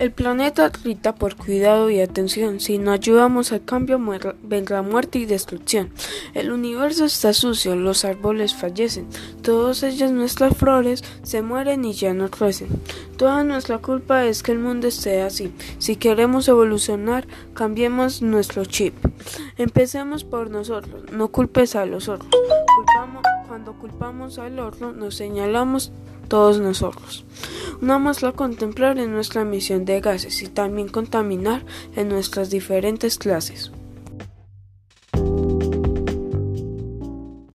El planeta grita por cuidado y atención. Si no ayudamos al cambio, vendrá muerte y destrucción. El universo está sucio, los árboles fallecen, todas ellas nuestras flores se mueren y ya no crecen. Toda nuestra culpa es que el mundo esté así. Si queremos evolucionar, cambiemos nuestro chip. Empecemos por nosotros, no culpes a los otros. cuando culpamos al otro, nos señalamos todos nosotros. Vamos a contemplar en nuestra emisión de gases y también contaminar en nuestras diferentes clases.